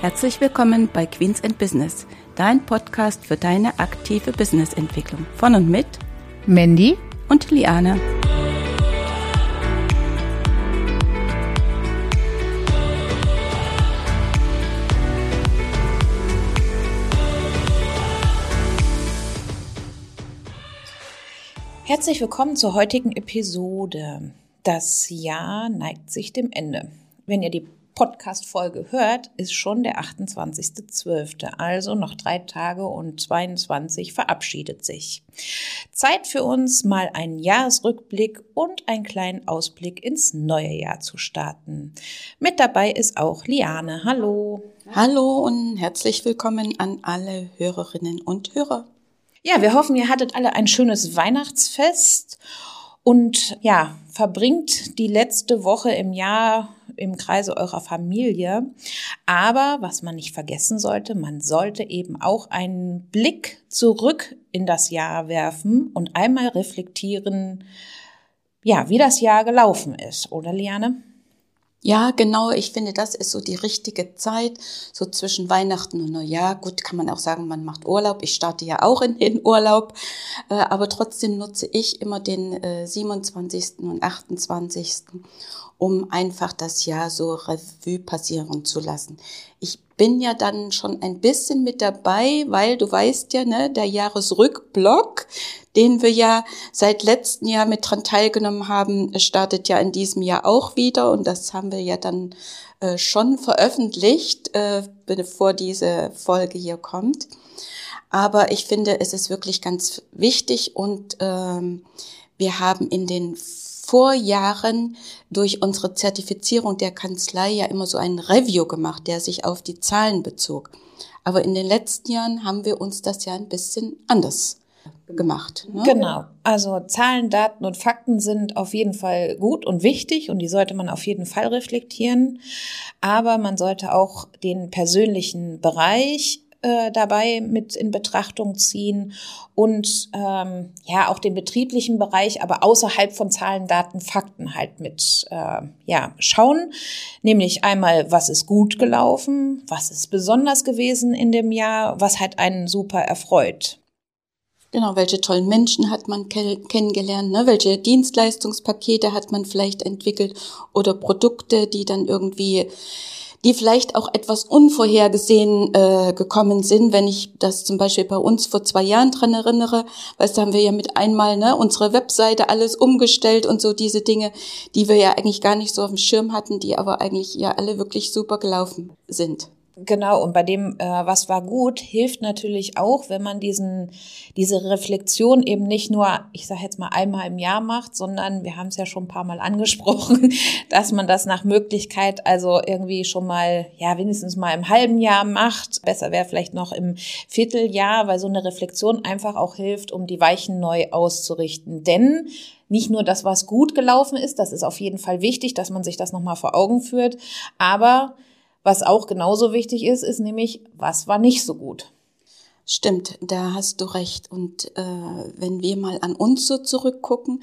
Herzlich willkommen bei Queens and Business, dein Podcast für deine aktive Businessentwicklung. Von und mit Mandy und Liane. Herzlich willkommen zur heutigen Episode. Das Jahr neigt sich dem Ende. Wenn ihr die Podcast-Folge hört, ist schon der 28.12. Also noch drei Tage und 22 verabschiedet sich. Zeit für uns, mal einen Jahresrückblick und einen kleinen Ausblick ins neue Jahr zu starten. Mit dabei ist auch Liane. Hallo. Hallo und herzlich willkommen an alle Hörerinnen und Hörer. Ja, wir hoffen, ihr hattet alle ein schönes Weihnachtsfest und ja, verbringt die letzte Woche im Jahr im Kreise eurer Familie. Aber was man nicht vergessen sollte, man sollte eben auch einen Blick zurück in das Jahr werfen und einmal reflektieren, ja, wie das Jahr gelaufen ist, oder Liane? Ja, genau. Ich finde, das ist so die richtige Zeit, so zwischen Weihnachten und Neujahr. Gut, kann man auch sagen, man macht Urlaub. Ich starte ja auch in den Urlaub. Äh, aber trotzdem nutze ich immer den 27. Äh, und 28 um einfach das Jahr so Revue passieren zu lassen. Ich bin ja dann schon ein bisschen mit dabei, weil du weißt ja, ne, der Jahresrückblock, den wir ja seit letztem Jahr mit dran teilgenommen haben, startet ja in diesem Jahr auch wieder und das haben wir ja dann äh, schon veröffentlicht, äh, bevor diese Folge hier kommt. Aber ich finde, es ist wirklich ganz wichtig und ähm, wir haben in den vor Jahren durch unsere Zertifizierung der Kanzlei ja immer so einen Review gemacht, der sich auf die Zahlen bezog. Aber in den letzten Jahren haben wir uns das ja ein bisschen anders gemacht. Ne? Genau. Also Zahlen, Daten und Fakten sind auf jeden Fall gut und wichtig und die sollte man auf jeden Fall reflektieren. Aber man sollte auch den persönlichen Bereich äh, dabei mit in Betrachtung ziehen und ähm, ja auch den betrieblichen Bereich, aber außerhalb von Zahlen, Daten, Fakten halt mit äh, ja schauen, nämlich einmal was ist gut gelaufen, was ist besonders gewesen in dem Jahr, was hat einen super erfreut. Genau, welche tollen Menschen hat man kennengelernt, ne? welche Dienstleistungspakete hat man vielleicht entwickelt oder Produkte, die dann irgendwie die vielleicht auch etwas unvorhergesehen äh, gekommen sind, wenn ich das zum Beispiel bei uns vor zwei Jahren dran erinnere, weil da haben wir ja mit einmal ne, unsere Webseite alles umgestellt und so diese Dinge, die wir ja eigentlich gar nicht so auf dem Schirm hatten, die aber eigentlich ja alle wirklich super gelaufen sind. Genau, und bei dem, äh, was war gut, hilft natürlich auch, wenn man diesen, diese Reflexion eben nicht nur, ich sage jetzt mal, einmal im Jahr macht, sondern wir haben es ja schon ein paar Mal angesprochen, dass man das nach Möglichkeit also irgendwie schon mal, ja, wenigstens mal im halben Jahr macht. Besser wäre vielleicht noch im Vierteljahr, weil so eine Reflexion einfach auch hilft, um die Weichen neu auszurichten. Denn nicht nur das, was gut gelaufen ist, das ist auf jeden Fall wichtig, dass man sich das nochmal vor Augen führt, aber was auch genauso wichtig ist, ist nämlich, was war nicht so gut. Stimmt, da hast du recht. Und äh, wenn wir mal an uns so zurückgucken,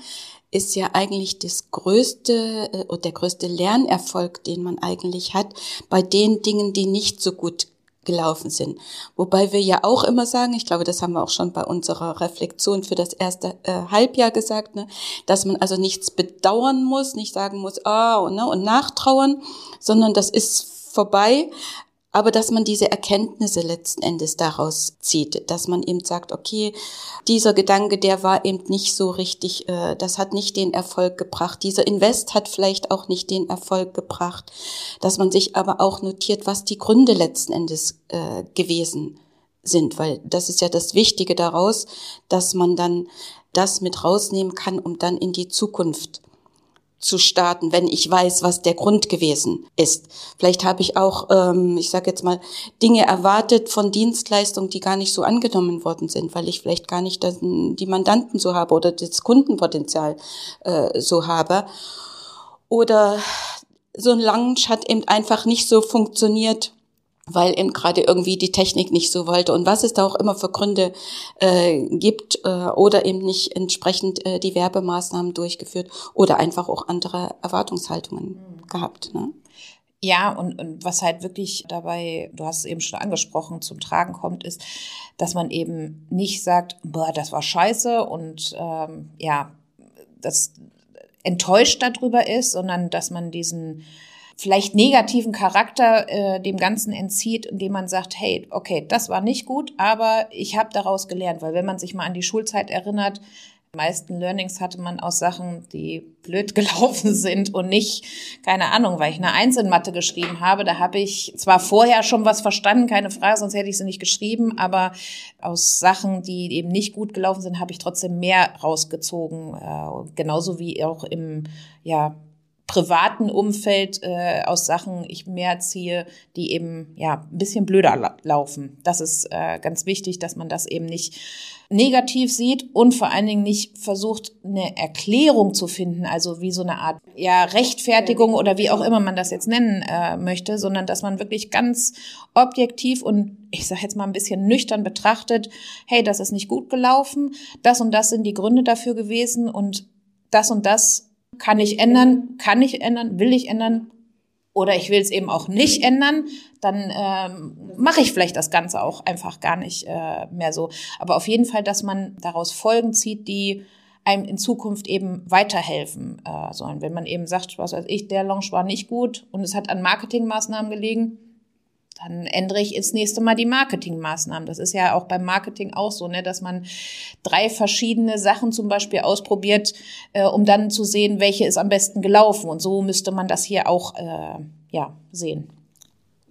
ist ja eigentlich das größte äh, oder der größte Lernerfolg, den man eigentlich hat, bei den Dingen, die nicht so gut gelaufen sind. Wobei wir ja auch immer sagen, ich glaube, das haben wir auch schon bei unserer Reflexion für das erste äh, Halbjahr gesagt, ne, dass man also nichts bedauern muss, nicht sagen muss, ah, ne, und nachtrauern, sondern das ist vorbei, aber dass man diese Erkenntnisse letzten Endes daraus zieht, dass man eben sagt, okay, dieser Gedanke, der war eben nicht so richtig, äh, das hat nicht den Erfolg gebracht, dieser Invest hat vielleicht auch nicht den Erfolg gebracht, dass man sich aber auch notiert, was die Gründe letzten Endes äh, gewesen sind, weil das ist ja das Wichtige daraus, dass man dann das mit rausnehmen kann, um dann in die Zukunft zu starten, wenn ich weiß, was der Grund gewesen ist. Vielleicht habe ich auch, ähm, ich sage jetzt mal, Dinge erwartet von Dienstleistungen, die gar nicht so angenommen worden sind, weil ich vielleicht gar nicht das, die Mandanten so habe oder das Kundenpotenzial äh, so habe. Oder so ein Launch hat eben einfach nicht so funktioniert, weil eben gerade irgendwie die Technik nicht so wollte und was es da auch immer für Gründe äh, gibt äh, oder eben nicht entsprechend äh, die Werbemaßnahmen durchgeführt oder einfach auch andere Erwartungshaltungen mhm. gehabt. Ne? Ja, und, und was halt wirklich dabei, du hast es eben schon angesprochen, zum Tragen kommt, ist, dass man eben nicht sagt, boah, das war scheiße und ähm, ja, das enttäuscht darüber ist, sondern dass man diesen vielleicht negativen Charakter äh, dem Ganzen entzieht, indem man sagt, hey, okay, das war nicht gut, aber ich habe daraus gelernt, weil wenn man sich mal an die Schulzeit erinnert, meisten Learnings hatte man aus Sachen, die blöd gelaufen sind und nicht, keine Ahnung, weil ich eine Eins in Mathe geschrieben habe. Da habe ich zwar vorher schon was verstanden, keine Frage, sonst hätte ich sie nicht geschrieben, aber aus Sachen, die eben nicht gut gelaufen sind, habe ich trotzdem mehr rausgezogen. Äh, genauso wie auch im, ja, privaten Umfeld äh, aus Sachen ich mehr ziehe, die eben ja ein bisschen blöder la laufen. Das ist äh, ganz wichtig, dass man das eben nicht negativ sieht und vor allen Dingen nicht versucht, eine Erklärung zu finden, also wie so eine Art ja Rechtfertigung oder wie auch immer man das jetzt nennen äh, möchte, sondern dass man wirklich ganz objektiv und ich sage jetzt mal ein bisschen nüchtern betrachtet, hey, das ist nicht gut gelaufen, das und das sind die Gründe dafür gewesen und das und das kann ich ändern, kann ich ändern, will ich ändern oder ich will es eben auch nicht ändern, dann ähm, mache ich vielleicht das Ganze auch einfach gar nicht äh, mehr so. Aber auf jeden Fall, dass man daraus Folgen zieht, die einem in Zukunft eben weiterhelfen äh, sollen. Wenn man eben sagt, was weiß ich, der Launch war nicht gut und es hat an Marketingmaßnahmen gelegen, dann ändere ich ins nächste Mal die Marketingmaßnahmen. Das ist ja auch beim Marketing auch so, ne, dass man drei verschiedene Sachen zum Beispiel ausprobiert, äh, um dann zu sehen, welche ist am besten gelaufen. Und so müsste man das hier auch äh, ja sehen.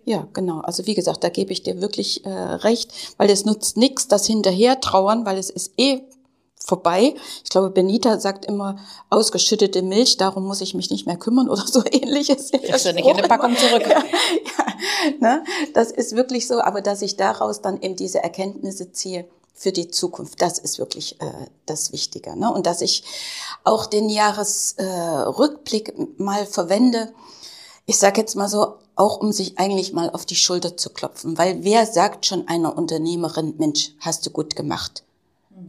Ja, genau. Also wie gesagt, da gebe ich dir wirklich äh, recht, weil es nutzt nichts, das hinterher trauern, weil es ist eh vorbei. Ich glaube, Benita sagt immer ausgeschüttete Milch, darum muss ich mich nicht mehr kümmern oder so ähnliches. Ich ja nicht in eine Packung zurück. Ja, ja, ne? Das ist wirklich so, aber dass ich daraus dann eben diese Erkenntnisse ziehe für die Zukunft, das ist wirklich äh, das Wichtige. Ne? Und dass ich auch den Jahresrückblick äh, mal verwende, ich sage jetzt mal so, auch um sich eigentlich mal auf die Schulter zu klopfen, weil wer sagt schon einer Unternehmerin, Mensch, hast du gut gemacht?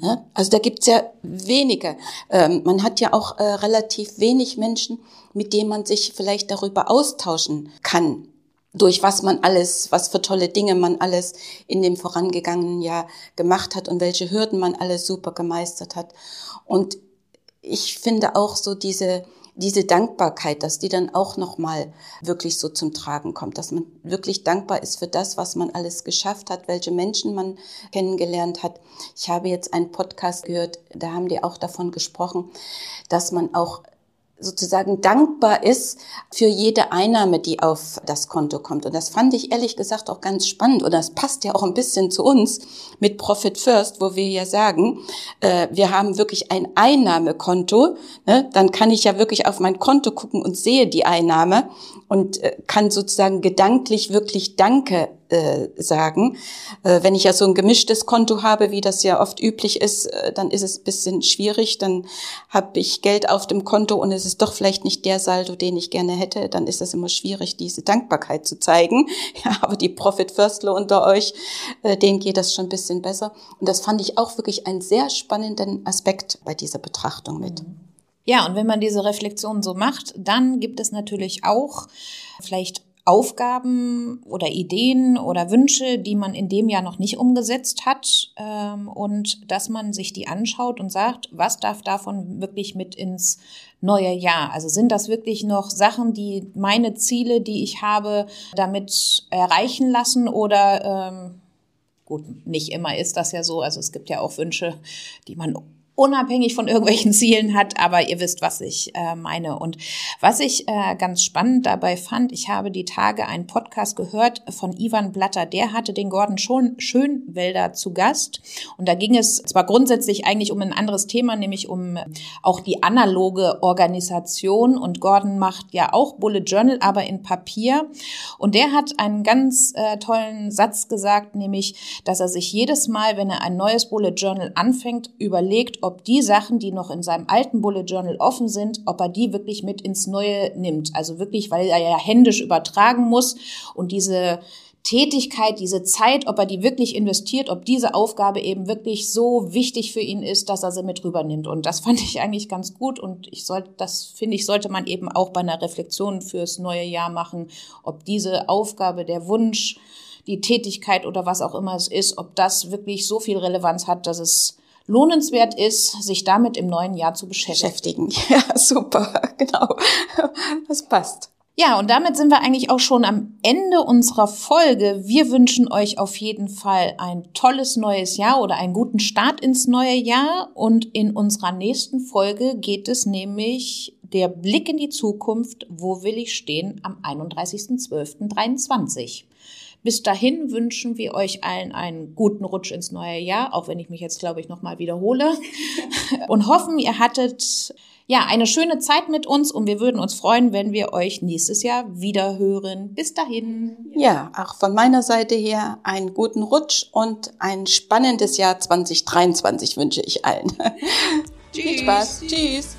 Ja, also da gibt's ja wenige. Ähm, man hat ja auch äh, relativ wenig Menschen, mit denen man sich vielleicht darüber austauschen kann, durch was man alles, was für tolle Dinge man alles in dem vorangegangenen Jahr gemacht hat und welche Hürden man alles super gemeistert hat. Und ich finde auch so diese diese Dankbarkeit, dass die dann auch nochmal wirklich so zum Tragen kommt, dass man wirklich dankbar ist für das, was man alles geschafft hat, welche Menschen man kennengelernt hat. Ich habe jetzt einen Podcast gehört, da haben die auch davon gesprochen, dass man auch sozusagen dankbar ist für jede Einnahme, die auf das Konto kommt. Und das fand ich ehrlich gesagt auch ganz spannend. Und das passt ja auch ein bisschen zu uns mit Profit First, wo wir ja sagen, äh, wir haben wirklich ein Einnahmekonto. Ne? Dann kann ich ja wirklich auf mein Konto gucken und sehe die Einnahme und äh, kann sozusagen gedanklich wirklich Danke äh, sagen. Äh, wenn ich ja so ein gemischtes Konto habe, wie das ja oft üblich ist, äh, dann ist es ein bisschen schwierig. Dann habe ich Geld auf dem Konto und es ist doch vielleicht nicht der Saldo, den ich gerne hätte. Dann ist es immer schwierig, diese Dankbarkeit zu zeigen. Ja, aber die Profit Firstler unter euch, äh, denen geht das schon ein bisschen besser. Und das fand ich auch wirklich einen sehr spannenden Aspekt bei dieser Betrachtung mit. Ja, und wenn man diese Reflexion so macht, dann gibt es natürlich auch vielleicht Aufgaben oder Ideen oder Wünsche, die man in dem Jahr noch nicht umgesetzt hat ähm, und dass man sich die anschaut und sagt, was darf davon wirklich mit ins neue Jahr? Also sind das wirklich noch Sachen, die meine Ziele, die ich habe, damit erreichen lassen oder ähm, gut, nicht immer ist das ja so. Also es gibt ja auch Wünsche, die man unabhängig von irgendwelchen Zielen hat, aber ihr wisst, was ich äh, meine. Und was ich äh, ganz spannend dabei fand, ich habe die Tage einen Podcast gehört von Ivan Blatter, der hatte den Gordon schon Schönwälder zu Gast. Und da ging es zwar grundsätzlich eigentlich um ein anderes Thema, nämlich um auch die analoge Organisation. Und Gordon macht ja auch Bullet Journal, aber in Papier. Und der hat einen ganz äh, tollen Satz gesagt, nämlich, dass er sich jedes Mal, wenn er ein neues Bullet Journal anfängt, überlegt, ob die Sachen, die noch in seinem alten Bullet Journal offen sind, ob er die wirklich mit ins neue nimmt. Also wirklich, weil er ja händisch übertragen muss und diese Tätigkeit, diese Zeit, ob er die wirklich investiert, ob diese Aufgabe eben wirklich so wichtig für ihn ist, dass er sie mit rübernimmt. Und das fand ich eigentlich ganz gut und ich sollte, das finde ich, sollte man eben auch bei einer Reflexion fürs neue Jahr machen, ob diese Aufgabe, der Wunsch, die Tätigkeit oder was auch immer es ist, ob das wirklich so viel Relevanz hat, dass es lohnenswert ist, sich damit im neuen Jahr zu beschäftigen. beschäftigen. Ja, super, genau. Das passt. Ja, und damit sind wir eigentlich auch schon am Ende unserer Folge. Wir wünschen euch auf jeden Fall ein tolles neues Jahr oder einen guten Start ins neue Jahr. Und in unserer nächsten Folge geht es nämlich der Blick in die Zukunft. Wo will ich stehen am 31.12.23? Bis dahin wünschen wir euch allen einen guten Rutsch ins neue Jahr, auch wenn ich mich jetzt, glaube ich, nochmal wiederhole. Und hoffen, ihr hattet ja, eine schöne Zeit mit uns und wir würden uns freuen, wenn wir euch nächstes Jahr wieder hören. Bis dahin. Ja, auch von meiner Seite her einen guten Rutsch und ein spannendes Jahr 2023 wünsche ich allen. Tschüss. Viel Spaß. Tschüss.